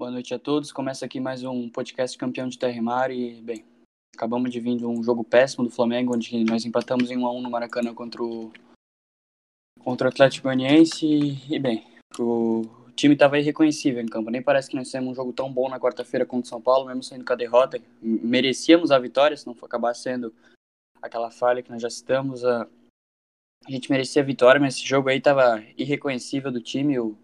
Boa noite a todos. Começa aqui mais um podcast campeão de terra e mar e, bem, acabamos de vir de um jogo péssimo do Flamengo, onde nós empatamos em 1 a 1 no Maracanã contra o contra o Atlético Goianiense e, bem, o time estava irreconhecível em campo. Nem parece que nós fizemos um jogo tão bom na quarta-feira contra o São Paulo, mesmo sendo com a derrota. Merecíamos a vitória, se não for acabar sendo aquela falha que nós já citamos. A, a gente merecia a vitória, mas esse jogo aí estava irreconhecível do time. O,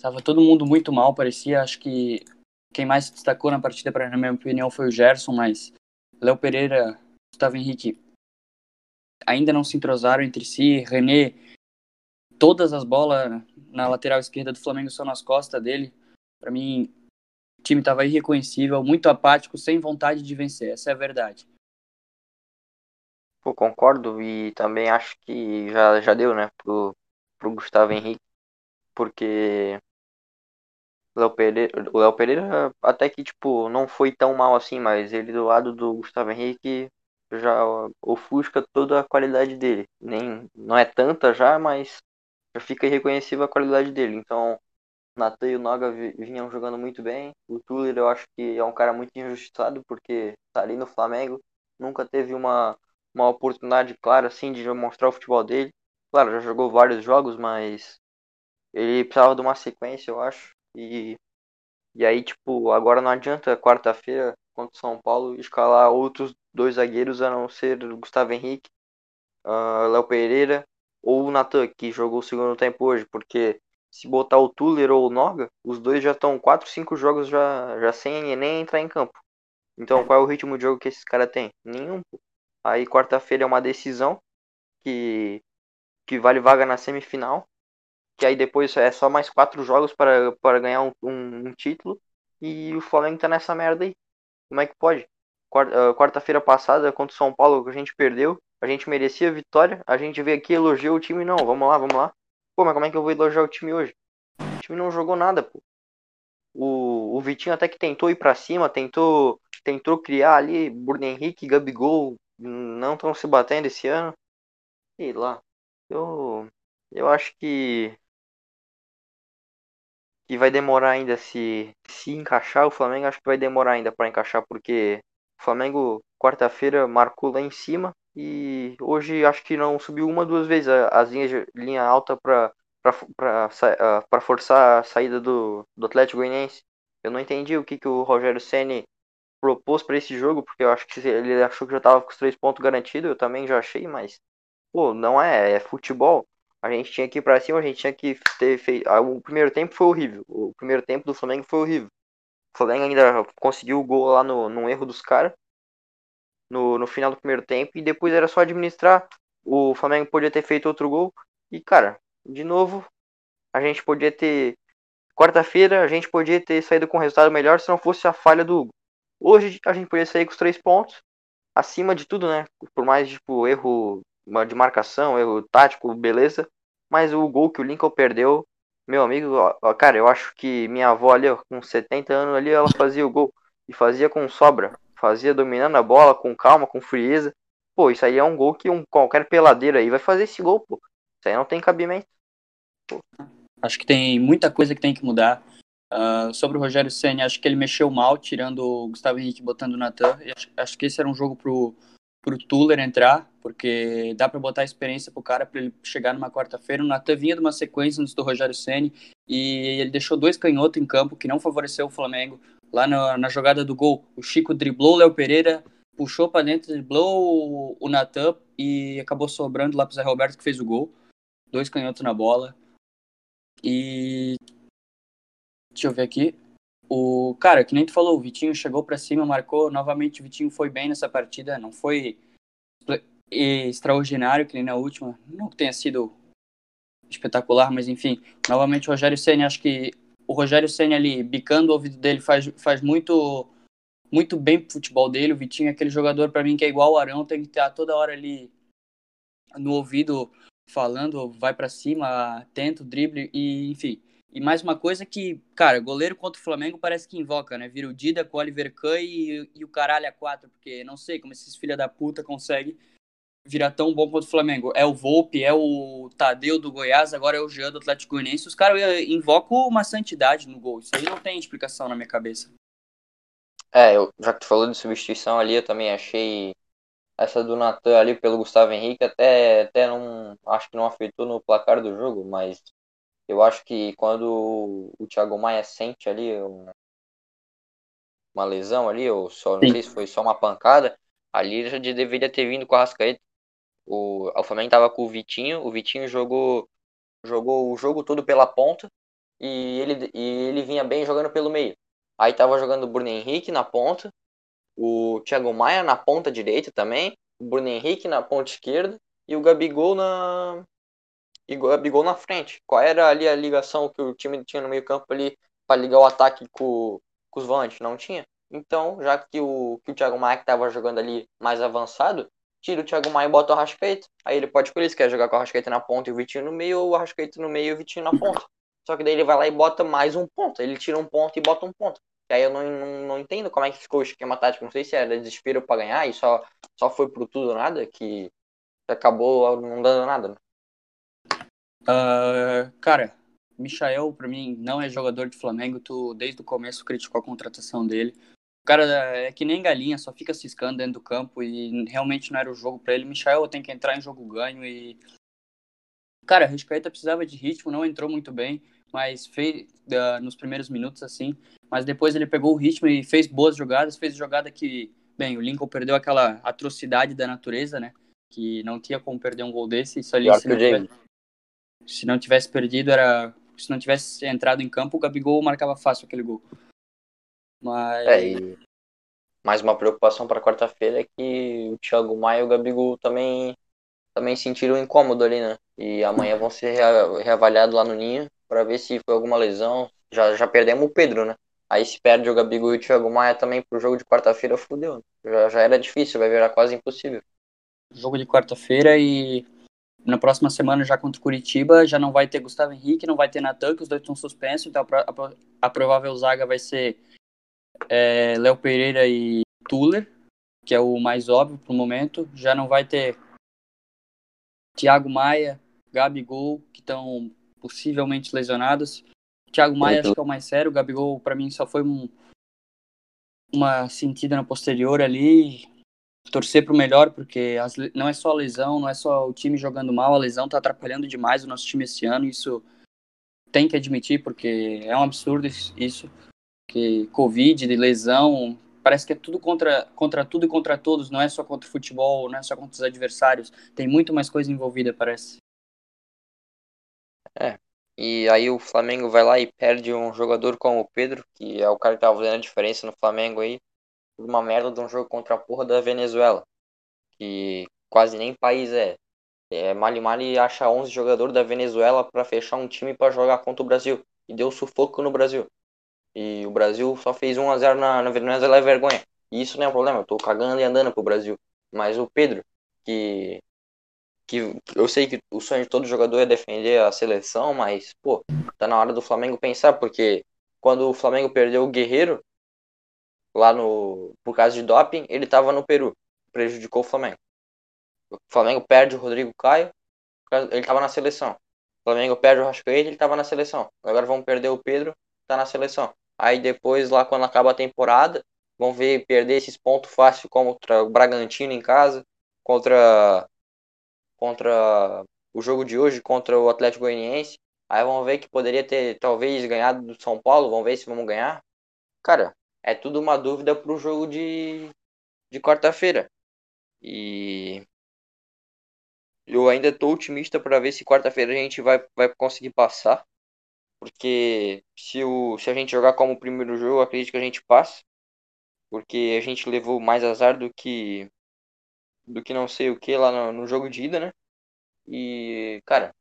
Tava todo mundo muito mal, parecia. Acho que quem mais se destacou na partida, na minha opinião, foi o Gerson, mas Léo Pereira, Gustavo Henrique ainda não se entrosaram entre si. René, todas as bolas na lateral esquerda do Flamengo são nas costas dele. Para mim, o time estava irreconhecível, muito apático, sem vontade de vencer. Essa é a verdade. Pô, concordo e também acho que já, já deu, né, pro, pro Gustavo Henrique, porque Léo Pereira, o Léo Pereira até que, tipo, não foi tão mal assim, mas ele do lado do Gustavo Henrique já ofusca toda a qualidade dele. Nem, não é tanta já, mas já fica irreconhecível a qualidade dele. Então, Natan e o Noga vinham jogando muito bem. O Tuller eu acho que é um cara muito injustiçado, porque tá ali no Flamengo, nunca teve uma, uma oportunidade clara assim de mostrar o futebol dele. Claro, já jogou vários jogos, mas ele precisava de uma sequência, eu acho. E, e aí, tipo, agora não adianta quarta-feira contra o São Paulo escalar outros dois zagueiros a não ser Gustavo Henrique, uh, Léo Pereira ou o Natan, que jogou o segundo tempo hoje, porque se botar o Tuller ou o Noga, os dois já estão 4, 5 jogos já, já sem nem entrar em campo. Então qual é o ritmo de jogo que esses caras têm? Nenhum. Aí quarta-feira é uma decisão que, que vale vaga na semifinal que aí depois é só mais quatro jogos para, para ganhar um, um, um título, e o Flamengo tá nessa merda aí. Como é que pode? Ah, quarta-feira passada, contra o São Paulo, a gente perdeu, a gente merecia vitória, a gente veio aqui elogiou o time, não, vamos lá, vamos lá. Pô, mas como é que eu vou elogiar o time hoje? O time não jogou nada, pô. O, o Vitinho até que tentou ir para cima, tentou tentou criar ali, Bruno Henrique, Gabigol, não estão se batendo esse ano. Sei lá. Eu, eu acho que que vai demorar ainda se se encaixar o Flamengo, acho que vai demorar ainda para encaixar porque o Flamengo quarta-feira marcou lá em cima e hoje acho que não subiu uma duas vezes as linhas de linha alta para para forçar a saída do, do Atlético Goianiense. Eu não entendi o que, que o Rogério Ceni propôs para esse jogo, porque eu acho que ele achou que já estava com os três pontos garantidos, eu também já achei, mas pô, não é, é futebol a gente tinha que ir pra cima, a gente tinha que ter feito. Ah, o primeiro tempo foi horrível. O primeiro tempo do Flamengo foi horrível. O Flamengo ainda conseguiu o gol lá no, no erro dos caras. No, no final do primeiro tempo. E depois era só administrar. O Flamengo podia ter feito outro gol. E, cara, de novo, a gente podia ter. Quarta-feira a gente podia ter saído com um resultado melhor se não fosse a falha do Hugo. Hoje a gente podia sair com os três pontos. Acima de tudo, né? Por mais, tipo, erro de marcação, erro tático, beleza. Mas o gol que o Lincoln perdeu, meu amigo, ó, cara, eu acho que minha avó ali, ó, com 70 anos ali, ela fazia o gol. E fazia com sobra. Fazia dominando a bola, com calma, com frieza. Pô, isso aí é um gol que um qualquer peladeiro aí vai fazer esse gol, pô. Isso aí não tem cabimento. Pô. Acho que tem muita coisa que tem que mudar. Uh, sobre o Rogério Senna, acho que ele mexeu mal, tirando o Gustavo Henrique botando o Natan. Acho, acho que esse era um jogo pro, pro Tuller entrar, porque dá para botar experiência pro cara para ele chegar numa quarta-feira. O Natan vinha de uma sequência antes do Rogério Ceni e ele deixou dois canhotos em campo que não favoreceu o Flamengo. Lá na, na jogada do gol, o Chico driblou o Léo Pereira, puxou para dentro, driblou o, o Natan e acabou sobrando lá pro Zé Roberto que fez o gol. Dois canhotos na bola. E deixa eu ver aqui. O cara, que nem tu falou, o Vitinho chegou para cima, marcou. Novamente o Vitinho foi bem nessa partida, não foi extraordinário que nem na última, não que tenha sido espetacular, mas enfim, novamente o Rogério Senna, acho que o Rogério Senna ali bicando o ouvido dele faz, faz muito muito bem pro futebol dele. O Vitinho é aquele jogador para mim que é igual o Arão, tem que estar toda hora ali no ouvido falando, vai para cima, atento, drible e enfim. E mais uma coisa que, cara, goleiro contra o Flamengo parece que invoca, né? Vira o Dida com o Oliver Kahn e, e o caralho a quatro, porque não sei como esses filha da puta conseguem virar tão bom quanto o Flamengo. É o Volpe, é o Tadeu do Goiás, agora é o Jean do Atlético Goianiense. Os caras invocam uma santidade no gol. Isso aí não tem explicação na minha cabeça. É, eu, já que tu falou de substituição ali, eu também achei essa do Natan ali pelo Gustavo Henrique até, até não acho que não afetou no placar do jogo, mas eu acho que quando o Thiago Maia sente ali uma, lesão ali, ou só não Sim. sei se foi só uma pancada, ali ele já deveria ter vindo com a Rascaeta. O, o Flamengo tava com o Vitinho, o Vitinho jogou jogou o jogo todo pela ponta e ele, e ele vinha bem jogando pelo meio. Aí tava jogando o Bruno Henrique na ponta, o Thiago Maia na ponta direita também, o Bruno Henrique na ponta esquerda e o Gabigol na e Gabigol na frente. Qual era ali a ligação que o time tinha no meio-campo ali para ligar o ataque com, com os volantes? Não tinha. Então, já que o, que o Thiago Maia estava jogando ali mais avançado, tira o Thiago Maia e bota o Arrascaeta. Aí ele pode escolher se quer jogar com o Arrascaeta na ponta e o Vitinho no meio, ou o Arrascaeta no meio e o Vitinho na ponta. Só que daí ele vai lá e bota mais um ponto. Ele tira um ponto e bota um ponto. E aí eu não, não, não entendo como é que ficou o esquema tático. Não sei se era desespero para ganhar e só, só foi pro tudo ou nada, que acabou não dando nada. Né? Uh, cara, Michael, para mim, não é jogador de Flamengo. Tu, desde o começo, criticou a contratação dele. O cara é que nem galinha, só fica ciscando dentro do campo e realmente não era o jogo para ele. Michael tem que entrar em jogo ganho e. Cara, a Riscaeta precisava de ritmo, não entrou muito bem, mas fez uh, nos primeiros minutos assim. Mas depois ele pegou o ritmo e fez boas jogadas. Fez jogada que, bem, o Lincoln perdeu aquela atrocidade da natureza, né? Que não tinha como perder um gol desse. Isso ali, se não, tivesse, se não tivesse perdido, era. Se não tivesse entrado em campo, o Gabigol marcava fácil aquele gol. Mas. É, e mais uma preocupação para quarta-feira é que o Thiago Maia e o Gabigol também, também sentiram incômodo ali, né? E amanhã vão ser reavaliados lá no Ninho para ver se foi alguma lesão. Já, já perdemos o Pedro, né? Aí se perde o Gabigol e o Thiago Maia também pro jogo de quarta-feira, fudeu. Né? Já, já era difícil, vai virar quase impossível. Jogo de quarta-feira e na próxima semana já contra o Curitiba já não vai ter Gustavo Henrique, não vai ter Natan, que os dois estão suspensos, então a, a, a provável zaga vai ser é, Léo Pereira e Tuller, que é o mais óbvio pro momento. Já não vai ter Thiago Maia, Gabigol, que estão possivelmente lesionados. Thiago Maia acho que é o mais sério. O Gabigol, para mim, só foi um, uma sentida na posterior ali. Torcer pro melhor, porque as, não é só a lesão, não é só o time jogando mal, a lesão tá atrapalhando demais o nosso time esse ano. Isso tem que admitir, porque é um absurdo isso que Covid, lesão, parece que é tudo contra, contra tudo e contra todos, não é só contra o futebol, não é só contra os adversários, tem muito mais coisa envolvida, parece. É, e aí o Flamengo vai lá e perde um jogador como o Pedro, que é o cara que tava fazendo a diferença no Flamengo aí, uma merda de um jogo contra a porra da Venezuela, que quase nem país é. É, Mali Mali acha 11 jogadores da Venezuela para fechar um time para jogar contra o Brasil. E deu sufoco no Brasil. E o Brasil só fez 1 a 0 na, na Venezuela é vergonha. E isso não é um problema, eu tô cagando e andando pro Brasil. Mas o Pedro, que, que eu sei que o sonho de todo jogador é defender a seleção, mas, pô, tá na hora do Flamengo pensar, porque quando o Flamengo perdeu o Guerreiro, lá no, por causa de doping, ele tava no Peru, prejudicou o Flamengo. O Flamengo perde o Rodrigo Caio, ele tava na seleção. O Flamengo perde o Rascaeta, ele tava na seleção. Agora vamos perder o Pedro, tá na seleção. Aí depois, lá quando acaba a temporada, vão ver perder esses pontos fáceis contra o Bragantino em casa, contra, contra o jogo de hoje, contra o Atlético Goianiense. Aí vão ver que poderia ter talvez ganhado do São Paulo, vamos ver se vamos ganhar. Cara, é tudo uma dúvida pro jogo de, de quarta-feira. E eu ainda tô otimista para ver se quarta-feira a gente vai, vai conseguir passar. Porque se, o, se a gente jogar como o primeiro jogo, acredito que a gente passa. Porque a gente levou mais azar do que do que não sei o que lá no, no jogo de ida, né? E, cara,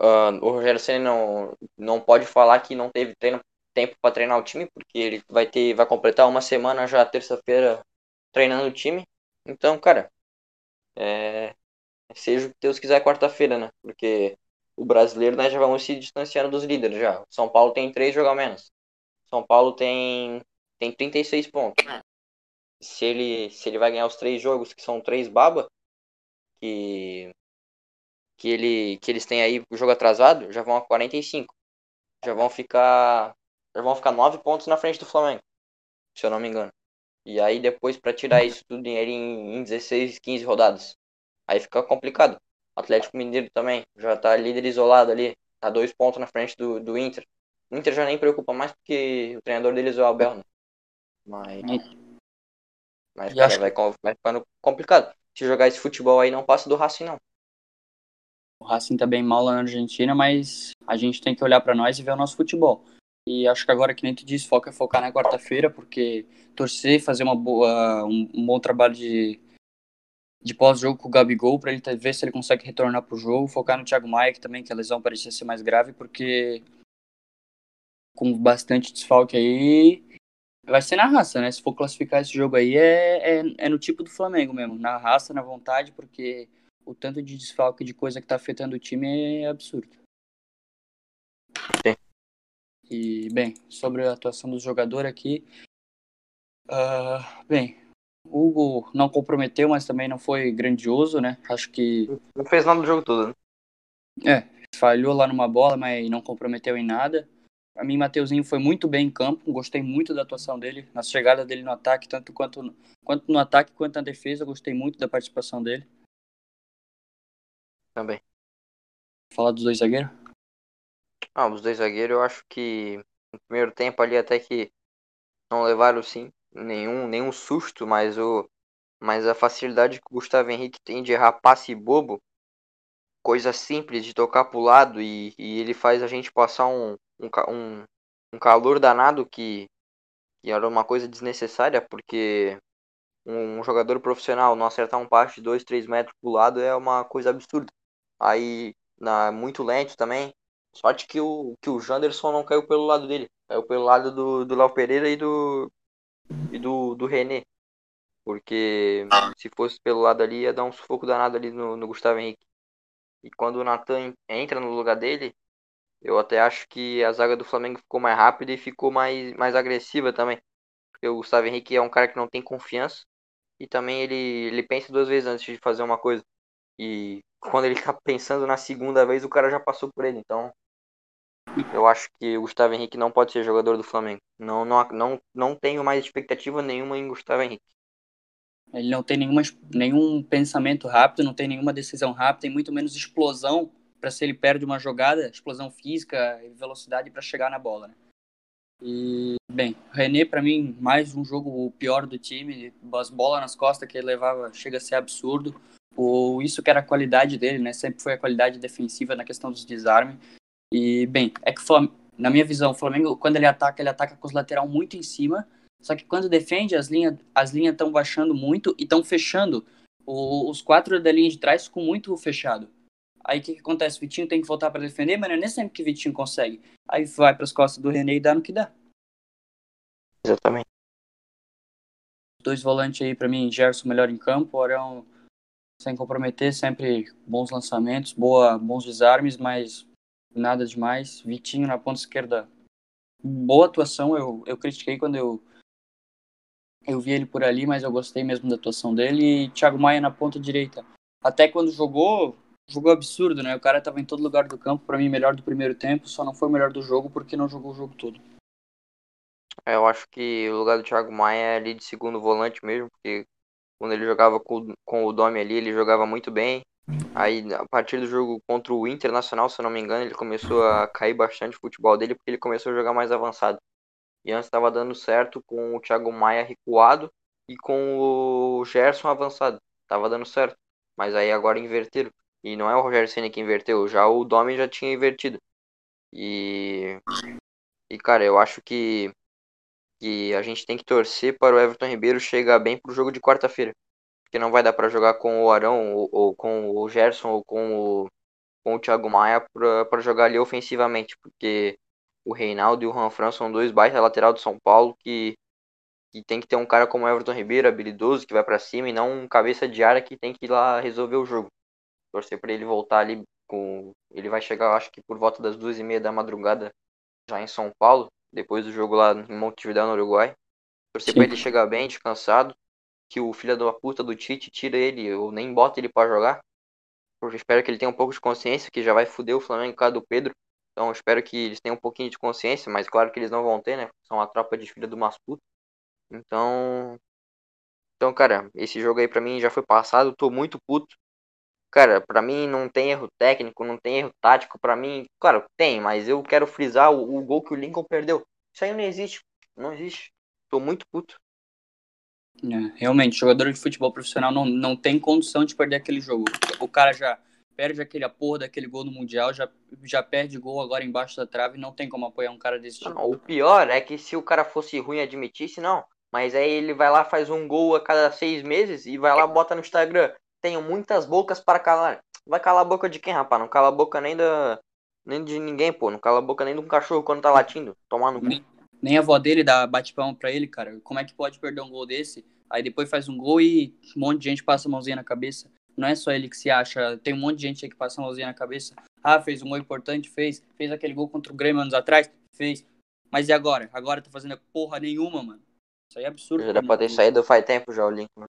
uh, o Rogério Senna não, não pode falar que não teve treino, tempo para treinar o time, porque ele vai ter vai completar uma semana já terça-feira treinando o time. Então, cara, é, seja o que Deus quiser quarta-feira, né? Porque o brasileiro nós já vamos se distanciando dos líderes já. São Paulo tem três jogos menos. São Paulo tem, tem 36 pontos. se ele, se ele vai ganhar os três jogos, que são três baba, que, que, ele, que eles têm aí o jogo atrasado, já vão a 45. Já vão ficar. Já vão ficar nove pontos na frente do Flamengo. Se eu não me engano. E aí depois para tirar isso tudo em, em 16, 15 rodadas. Aí fica complicado. Atlético Mineiro também, já tá líder isolado ali. Tá dois pontos na frente do, do Inter. O Inter já nem preocupa mais porque o treinador deles é o Abel, né? Mas. Mas, cara, vai, vai ficando complicado. Se jogar esse futebol aí, não passa do Racing, não. O Racing tá bem mal lá na Argentina, mas a gente tem que olhar para nós e ver o nosso futebol. E acho que agora, que nem tu disse, foca é focar na quarta-feira, porque torcer, fazer uma boa, um, um bom trabalho de, de pós-jogo com o Gabigol, para ele ver se ele consegue retornar pro jogo, focar no Thiago Maia, que também que a lesão parecia ser mais grave, porque com bastante desfalque aí, vai ser na raça, né? Se for classificar esse jogo aí, é, é, é no tipo do Flamengo mesmo, na raça, na vontade, porque o tanto de desfalque de coisa que tá afetando o time é absurdo. Sim. E, bem, sobre a atuação do jogador aqui, uh, bem, o Hugo não comprometeu, mas também não foi grandioso, né? Acho que. Não fez nada no jogo todo, né? É, falhou lá numa bola, mas não comprometeu em nada. Para mim, Mateuzinho foi muito bem em campo, gostei muito da atuação dele, na chegada dele no ataque, tanto quanto, quanto no ataque quanto na defesa, gostei muito da participação dele. Também. Falar dos dois zagueiros? Ah, os dois zagueiros eu acho que no primeiro tempo ali até que não levaram sim nenhum, nenhum susto, mas o mas a facilidade que o Gustavo Henrique tem de errar passe bobo, coisa simples de tocar pro lado e, e ele faz a gente passar um, um, um, um calor danado que, que era uma coisa desnecessária, porque um, jogador profissional não acertar um passe de 2, 3 metros pro lado é uma coisa absurda. Aí, na, muito lento também. Sorte que o, que o Janderson não caiu pelo lado dele. Caiu pelo lado do, do Léo Pereira e do, e do, do René. Porque se fosse pelo lado ali, ia dar um sufoco danado ali no, no Gustavo Henrique. E quando o Natan entra no lugar dele, eu até acho que a zaga do Flamengo ficou mais rápida e ficou mais, mais agressiva também. Porque o Gustavo Henrique é um cara que não tem confiança. E também ele, ele pensa duas vezes antes de fazer uma coisa. E quando ele tá pensando na segunda vez, o cara já passou por ele. Então, eu acho que o Gustavo Henrique não pode ser jogador do Flamengo. Não, não, não, não tenho mais expectativa nenhuma em Gustavo Henrique. Ele não tem nenhuma, nenhum pensamento rápido, não tem nenhuma decisão rápida, e muito menos explosão para se ele perde uma jogada, explosão física e velocidade para chegar na bola. Né? E, bem, René, para mim, mais um jogo pior do time, as bolas nas costas que ele levava chega a ser absurdo. O, isso que era a qualidade dele, né? Sempre foi a qualidade defensiva na questão dos desarmes. E, bem, é que na minha visão, o Flamengo, quando ele ataca, ele ataca com os lateral muito em cima. Só que quando defende, as linhas as linhas estão baixando muito e estão fechando. O, os quatro da linha de trás com muito fechado. Aí o que, que acontece? O Vitinho tem que voltar para defender, mas não é nem sempre que o Vitinho consegue. Aí vai para as costas do René e dá no que dá. Exatamente. Dois volantes aí para mim, Gerson melhor em campo, Orão sem comprometer, sempre bons lançamentos, boa, bons desarmes, mas nada demais. Vitinho na ponta esquerda, boa atuação. Eu, eu critiquei quando eu eu vi ele por ali, mas eu gostei mesmo da atuação dele. E Thiago Maia na ponta direita. Até quando jogou, jogou absurdo, né? O cara tava em todo lugar do campo, para mim melhor do primeiro tempo, só não foi o melhor do jogo porque não jogou o jogo todo. É, eu acho que o lugar do Thiago Maia é ali de segundo volante mesmo, porque quando ele jogava com, com o Domi ali, ele jogava muito bem. Aí, a partir do jogo contra o Internacional, se eu não me engano, ele começou a cair bastante o futebol dele, porque ele começou a jogar mais avançado. E antes estava dando certo com o Thiago Maia recuado e com o Gerson avançado. Tava dando certo. Mas aí agora inverteram. E não é o Rogério Senna que inverteu, já o Domi já tinha invertido. E e cara, eu acho que que a gente tem que torcer para o Everton Ribeiro chegar bem pro jogo de quarta-feira. Porque não vai dar para jogar com o Arão ou, ou, com o Gerson ou com o com o Thiago Maia para jogar ali ofensivamente, porque o Reinaldo e o Ranfran são dois baita lateral do São Paulo que que tem que ter um cara como o Everton Ribeiro, habilidoso, que vai para cima e não um cabeça de área que tem que ir lá resolver o jogo torcer para ele voltar ali com. Ele vai chegar, acho que por volta das duas e meia da madrugada, já em São Paulo, depois do jogo lá em Montevideo, no Uruguai. Torcer para ele chegar bem, descansado que o filho da puta do Tite tira ele ou nem bota ele para jogar. Porque espero que ele tenha um pouco de consciência, que já vai foder o Flamengo por do Pedro. Então espero que eles tenham um pouquinho de consciência, mas claro que eles não vão ter, né? São a tropa de filha do Masputo. Então. Então, cara, esse jogo aí pra mim já foi passado, tô muito puto. Cara, pra mim não tem erro técnico, não tem erro tático. Pra mim, claro, tem, mas eu quero frisar o, o gol que o Lincoln perdeu. Isso aí não existe. Não existe. Tô muito puto. É, realmente, jogador de futebol profissional não, não tem condição de perder aquele jogo. O cara já perde aquele porra daquele gol no Mundial, já, já perde gol agora embaixo da trave, não tem como apoiar um cara desse tipo. Não, o pior é que se o cara fosse ruim admitisse, não. Mas aí ele vai lá, faz um gol a cada seis meses e vai lá, bota no Instagram. Tenho muitas bocas para calar. Vai calar a boca de quem, rapaz? Não cala a boca nem da. Nem de ninguém, pô. Não cala a boca nem de um cachorro quando tá latindo. Tomar no nem, nem a avó dele dá bate palma pra ele, cara. Como é que pode perder um gol desse? Aí depois faz um gol e um monte de gente passa a mãozinha na cabeça. Não é só ele que se acha, tem um monte de gente aí que passa a mãozinha na cabeça. Ah, fez um gol importante, fez. Fez aquele gol contra o Grêmio anos atrás, fez. Mas e agora? Agora tá fazendo porra nenhuma, mano. Isso aí é absurdo. Já pra ter saído faz tempo já o link. Mano.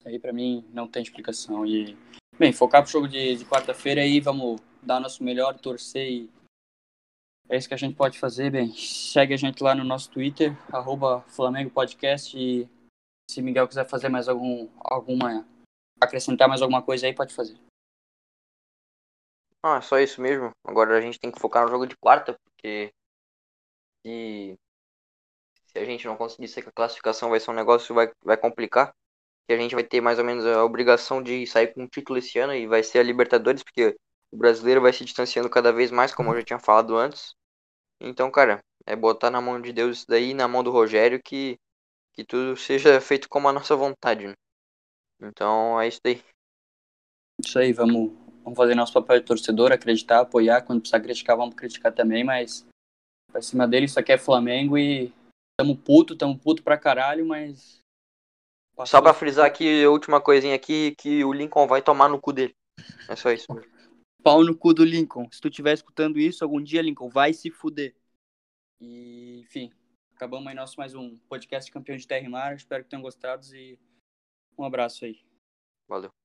Isso aí pra mim não tem explicação. E, bem, focar pro jogo de, de quarta-feira aí, vamos dar nosso melhor, torcer e é isso que a gente pode fazer, bem. Segue a gente lá no nosso Twitter, arroba Flamengo Podcast. E se Miguel quiser fazer mais algum, alguma. acrescentar mais alguma coisa aí, pode fazer. Ah, só isso mesmo. Agora a gente tem que focar no jogo de quarta, porque se, se a gente não conseguir ser que a classificação vai ser um negócio vai, vai complicar. Que a gente vai ter mais ou menos a obrigação de sair com um título esse ano e vai ser a Libertadores, porque o brasileiro vai se distanciando cada vez mais, como eu já tinha falado antes. Então, cara, é botar na mão de Deus isso daí, na mão do Rogério, que, que tudo seja feito como a nossa vontade. Né? Então, é isso daí. Isso aí, vamos, vamos fazer nosso papel de torcedor, acreditar, apoiar. Quando precisar criticar, vamos criticar também, mas pra cima dele, isso aqui é Flamengo e tamo puto, tamo puto pra caralho, mas. Só pra frisar aqui, a última coisinha aqui, que o Lincoln vai tomar no cu dele. É só isso. Pau no cu do Lincoln. Se tu estiver escutando isso, algum dia, Lincoln, vai se fuder. E, enfim, acabamos aí nosso mais um podcast Campeão de Terra e Mar. Espero que tenham gostado e um abraço aí. Valeu.